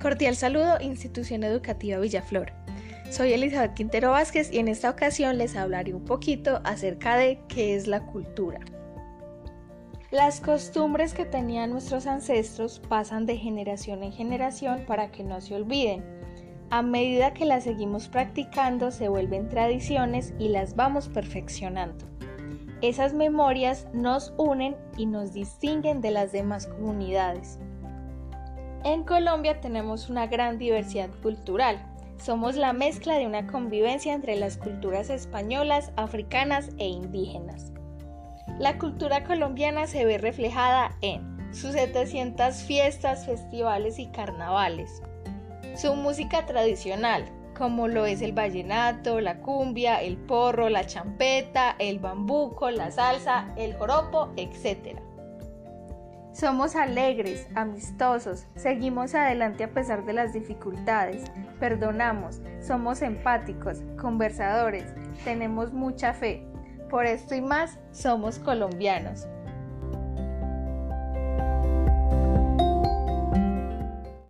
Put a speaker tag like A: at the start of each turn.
A: Cordial saludo, Institución Educativa Villaflor. Soy Elizabeth Quintero Vázquez y en esta ocasión les hablaré un poquito acerca de qué es la cultura. Las costumbres que tenían nuestros ancestros pasan de generación en generación para que no se olviden. A medida que las seguimos practicando se vuelven tradiciones y las vamos perfeccionando. Esas memorias nos unen y nos distinguen de las demás comunidades. En Colombia tenemos una gran diversidad cultural. Somos la mezcla de una convivencia entre las culturas españolas, africanas e indígenas. La cultura colombiana se ve reflejada en sus 700 fiestas, festivales y carnavales, su música tradicional, como lo es el vallenato, la cumbia, el porro, la champeta, el bambuco, la salsa, el joropo, etc. Somos alegres, amistosos, seguimos adelante a pesar de las dificultades, perdonamos, somos empáticos, conversadores, tenemos mucha fe. Por esto y más, somos colombianos.